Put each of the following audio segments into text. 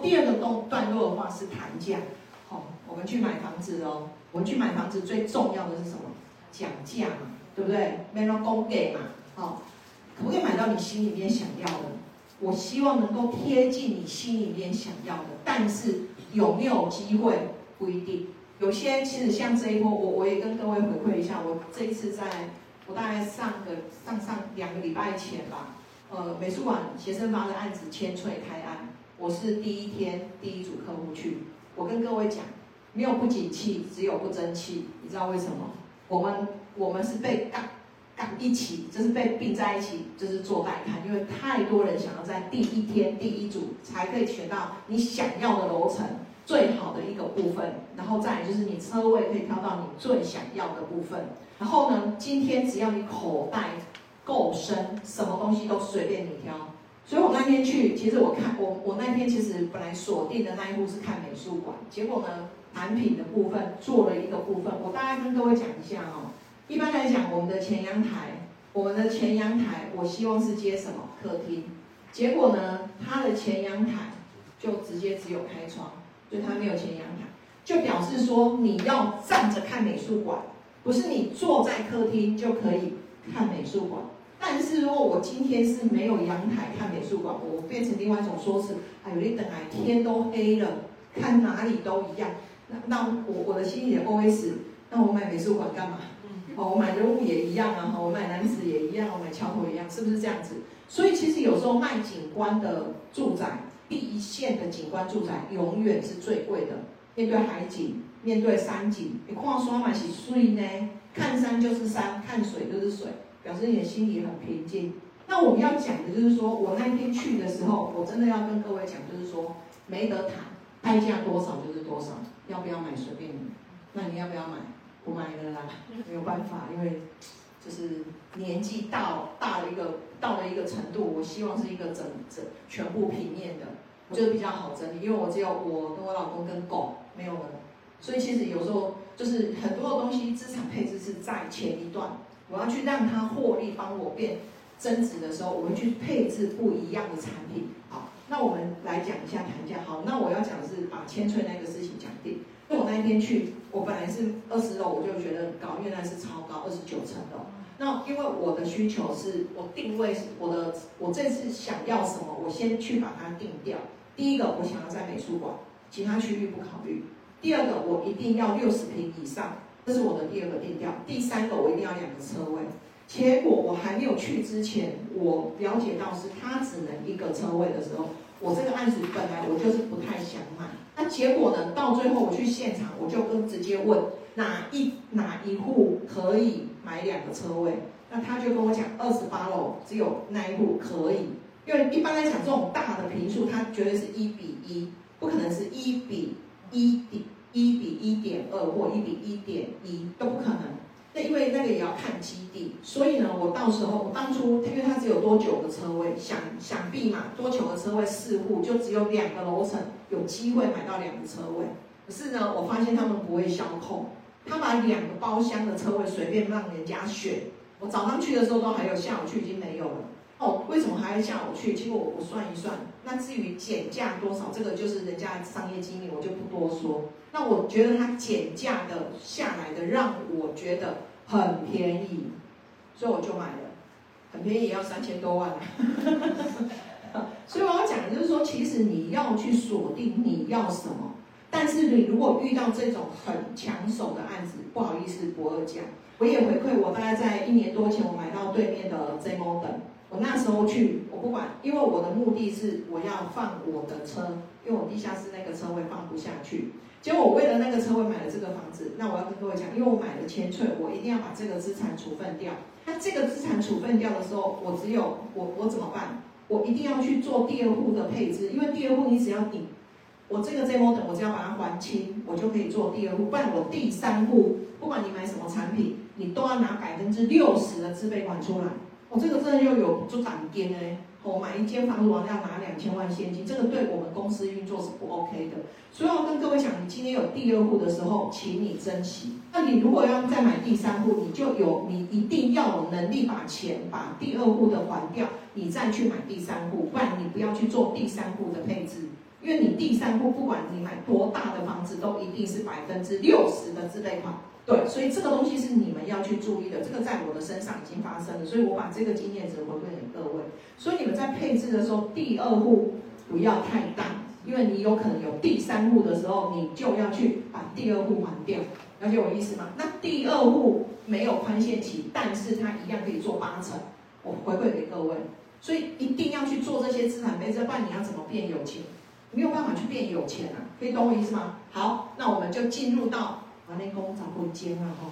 第二个段段落的话是谈价，好，我们去买房子哦，我们去买房子最重要的是什么？讲价嘛，对不对？没有供给嘛，好，可不可以买到你心里面想要的？我希望能够贴近你心里面想要的，但是有没有机会不一定。有些其实像这一波，我我也跟各位回馈一下，我这一次在，我大概上个上上两个礼拜前吧，呃，美术馆学生发的案子千翠开案，我是第一天第一组客户去，我跟各位讲，没有不景气，只有不争气，你知道为什么？我们我们是被杠。一起就是被并在一起，就是做代看，因为太多人想要在第一天第一组才可以选到你想要的楼层最好的一个部分，然后再就是你车位可以挑到你最想要的部分。然后呢，今天只要你口袋够深，什么东西都随便你挑。所以我那天去，其实我看我我那天其实本来锁定的那一户是看美术馆，结果呢，产品的部分做了一个部分，我大概跟各位讲一下哦。一般来讲，我们的前阳台，我们的前阳台，我希望是接什么客厅？结果呢，它的前阳台就直接只有开窗，所以它没有前阳台，就表示说你要站着看美术馆，不是你坐在客厅就可以看美术馆。但是如果我今天是没有阳台看美术馆，我变成另外一种说辞，哎，有一等来天都黑了，看哪里都一样。那那我我的心里的 OS，那我买美术馆干嘛？哦，我买人物也一样啊，哈，我买男子也一样，我买桥头一样，是不是这样子？所以其实有时候卖景观的住宅，第一线的景观住宅永远是最贵的。面对海景，面对山景，你跨刷买起水呢？看山就是山，看水就是水，表示你的心里很平静。那我们要讲的就是说，我那一天去的时候，我真的要跟各位讲，就是说没得谈，拍价多少就是多少，要不要买随便你。那你要不要买？不买了啦，没有办法，因为就是年纪到大了一个到了一个程度，我希望是一个整整全部平面的，我觉得比较好整理，因为我只有我跟我老公跟狗没有了，所以其实有时候就是很多的东西资产配置是在前一段，我要去让它获利帮我变增值的时候，我会去配置不一样的产品。好，那我们来讲一下谈价。好，那我要讲的是把千翠那个事情讲定。因为我那一天去，我本来是二十楼，我就觉得高，原来是超高，二十九层楼。那因为我的需求是我定位是我的，我这次想要什么，我先去把它定掉。第一个，我想要在美术馆，其他区域不考虑。第二个，我一定要六十平以上，这是我的第二个定调。第三个，我一定要两个车位。结果我还没有去之前，我了解到是它只能一个车位的时候，我这个案子本来我就是不太想买。那结果呢？到最后我去现场，我就跟直接问哪一哪一户可以买两个车位？那他就跟我讲，二十八楼只有那一户可以，因为一般来讲这种大的平数，它绝对是一比一，不可能是一比一点一比一点二或一比一点一都不可能。那因为那个也要看基地，所以呢，我到时候当初因为它只有多久个车位，想想必嘛，多久个车位四户就只有两个楼层。有机会买到两个车位，可是呢，我发现他们不会销控，他把两个包厢的车位随便让人家选。我早上去的时候都还有，下午去已经没有了。哦，为什么还要下午去？结果我我算一算，那至于减价多少，这个就是人家商业机密，我就不多说。那我觉得它减价的下来的，让我觉得很便宜，所以我就买了，很便宜也，要三千多万。所以我要讲的就是说，其实你要去锁定你要什么，但是你如果遇到这种很抢手的案子，不好意思，不二价。我也回馈，我大概在一年多前，我买到对面的 Z Modern，我那时候去，我不管，因为我的目的是我要放我的车，因为我地下室那个车位放不下去。结果我为了那个车位买了这个房子，那我要跟各位讲，因为我买了千翠，我一定要把这个资产处分掉。那这个资产处分掉的时候，我只有我我怎么办？我一定要去做第二户的配置，因为第二户你只要你，我这个 ZMO 等我只要把它还清，我就可以做第二户。不然我第三户，不管你买什么产品，你都要拿百分之六十的自备款出来。我这个真的又有做涨金哎。我买一间房子，我要拿两千万现金，这个对我们公司运作是不 OK 的。所以我跟各位讲，你今天有第二户的时候，请你珍惜。那你如果要再买第三户，你就有你一定要有能力把钱把第二户的还掉，你再去买第三户，不然你不要去做第三户的配置。因为你第三户不管你买多大的房子，都一定是百分之六十的自备款。对，所以这个东西是你们要去注意的。这个在我的身上已经发生了，所以我把这个经验值回馈给各位。所以你们在配置的时候，第二户不要太大，因为你有可能有第三户的时候，你就要去把第二户还掉。了解我意思吗？那第二户没有宽限期，但是它一样可以做八成。我回馈给各位，所以一定要去做这些资产配置，不然你要怎么变有钱？没有办法去变有钱啊！可以懂我意思吗？好，那我们就进入到完内工找不尖了哈。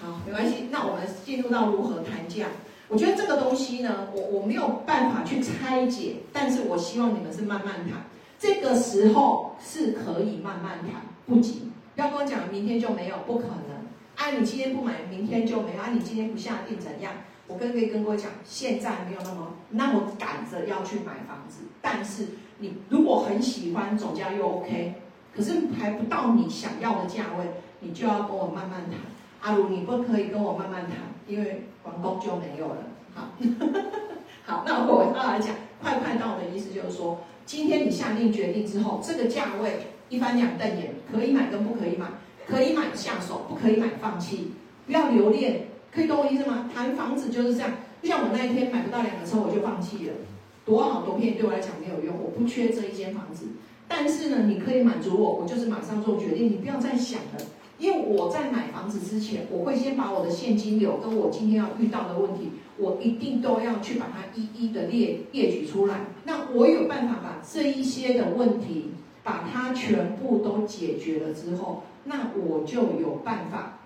好，没关系。那我们进入到如何谈价？我觉得这个东西呢，我我没有办法去拆解，但是我希望你们是慢慢谈。这个时候是可以慢慢谈，不急。不要跟我讲明天就没有，不可能。啊，你今天不买，明天就没有。啊，你今天不下定怎样？我跟可以跟我讲，现在没有那么那么赶着要去买房子，但是你如果很喜欢，总价又 OK，可是还不到你想要的价位，你就要跟我慢慢谈。阿如，你不可以跟我慢慢谈，因为完工就没有了。好，好，那我要来讲，快快到的意思就是说，今天你下定决定之后，这个价位一翻两瞪眼，可以买跟不可以买，可以买下手，不可以买放弃，不要留恋。可以懂我意思吗？谈房子就是这样，就像我那一天买不到两个车，我就放弃了，多好多便宜对我来讲没有用，我不缺这一间房子。但是呢，你可以满足我，我就是马上做决定，你不要再想了。因为我在买房子之前，我会先把我的现金流跟我今天要遇到的问题，我一定都要去把它一一的列列举出来。那我有办法把这一些的问题，把它全部都解决了之后，那我就有办法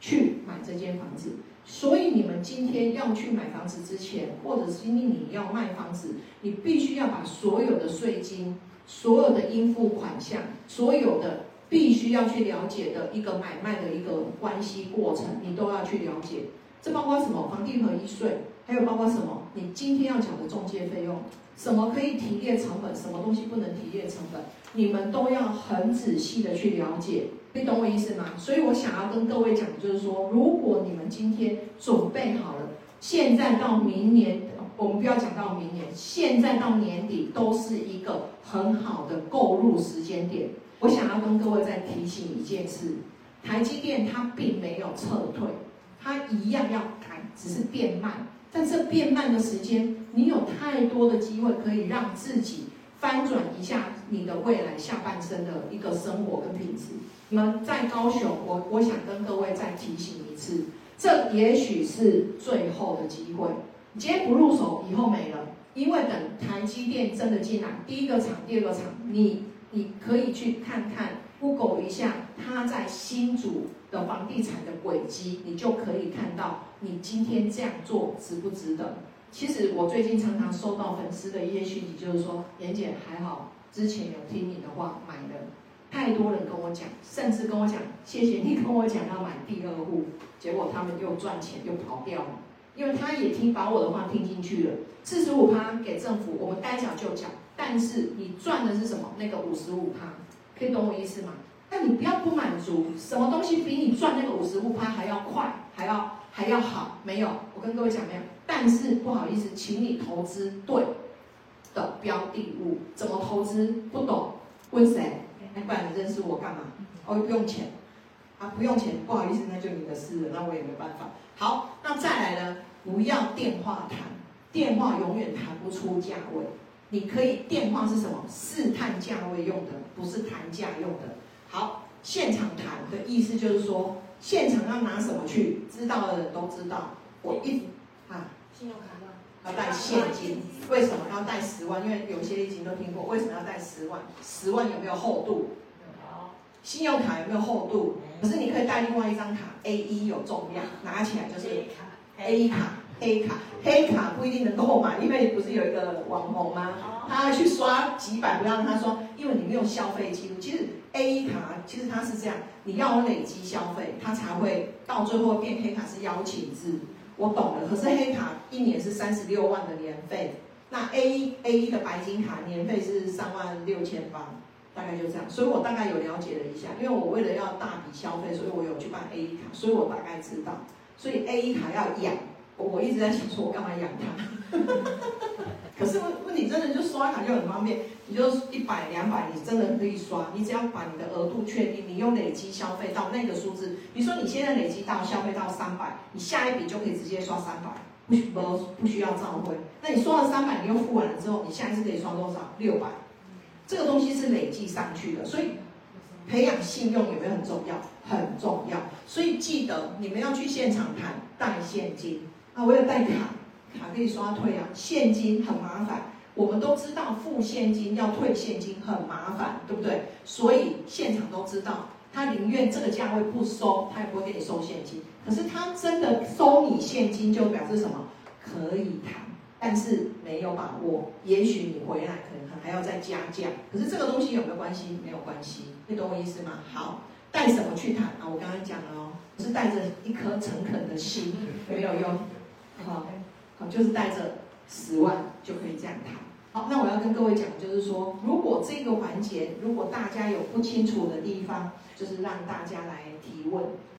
去买这间房子。所以你们今天要去买房子之前，或者是今天你要卖房子，你必须要把所有的税金、所有的应付款项、所有的。必须要去了解的一个买卖的一个关系过程，你都要去了解。这包括什么？房地合一税，还有包括什么？你今天要讲的中介费用，什么可以提列成本，什么东西不能提列成本，你们都要很仔细的去了解。你懂我意思吗？所以我想要跟各位讲，就是说，如果你们今天准备好了，现在到明年，我们不要讲到明年，现在到年底都是一个很好的购入时间点。我想要跟各位再提醒一件事：台积电它并没有撤退，它一样要改，只是变慢。但这变慢的时间，你有太多的机会可以让自己翻转一下你的未来下半生的一个生活跟品质。你们在高雄，我我想跟各位再提醒一次，这也许是最后的机会。今天不入手，以后没了。因为等台积电真的进来，第一个厂、第二个厂，你。你可以去看看，Google 一下他在新竹的房地产的轨迹，你就可以看到你今天这样做值不值得。其实我最近常常收到粉丝的一些讯息，就是说，妍姐还好，之前有听你的话买的，太多人跟我讲，甚至跟我讲，谢谢你跟我讲要买第二户，结果他们又赚钱又跑掉了，因为他也听把我的话听进去了，四十五趴给政府，我们该缴就缴。但是你赚的是什么？那个五十五趴，可以懂我意思吗？那你不要不满足，什么东西比你赚那个五十五趴还要快，还要还要好？没有，我跟各位讲没有。但是不好意思，请你投资对的标的物，怎么投资不懂？问谁？不然你认识我干嘛？我不用钱啊，不用钱，不好意思，那就你的事了，那我也没办法。好，那再来呢？不要电话谈，电话永远谈不出价位。你可以电话是什么？试探价位用的，不是谈价用的。好，现场谈的意思就是说，现场要拿什么去？知道的人都知道。我一啊，信用卡吗？要带现金。为什么要带十万？因为有些已经都听过。为什么要带十万？十万有没有厚度？有。信用卡有没有厚度？可是你可以带另外一张卡，A 一有重量，拿起来就是 A 卡。黑卡，黑卡不一定能购买，因为不是有一个网红吗？他去刷几百，不让他刷，因为你没有消费记录。其实 A 卡其实它是这样，你要累积消费，它才会到最后变黑卡是邀请制。我懂了，可是黑卡一年是三十六万的年费，那 A A 的白金卡年费是三万六千八，大概就这样。所以我大概有了解了一下，因为我为了要大笔消费，所以我有去办 A 卡，所以我大概知道。所以 A 卡要养。我一直在想说，我干嘛养它？可是问问题真的就刷卡就很方便，你就一百两百，你真的可以刷，你只要把你的额度确定，你用累积消费到那个数字，比如说你现在累积到消费到三百，你下一笔就可以直接刷三百，不需不不需要召回。那你刷了三百，你又付完了之后，你下一次可以刷多少？六百。这个东西是累计上去的，所以培养信用有没有很重要？很重要。所以记得你们要去现场谈带现金啊，我有带卡。卡可以刷退啊，现金很麻烦。我们都知道付现金要退现金很麻烦，对不对？所以现场都知道，他宁愿这个价位不收，他也不会给你收现金。可是他真的收你现金，就表示什么？可以谈，但是没有把握。也许你回来可能还要再加价。可是这个东西有没有关系？没有关系，你懂我意思吗？好，带什么去谈啊？我刚刚讲了哦，是带着一颗诚恳的心，有没有用？好。好，就是带着十万就可以这样谈。好，那我要跟各位讲，就是说，如果这个环节，如果大家有不清楚的地方，就是让大家来提问。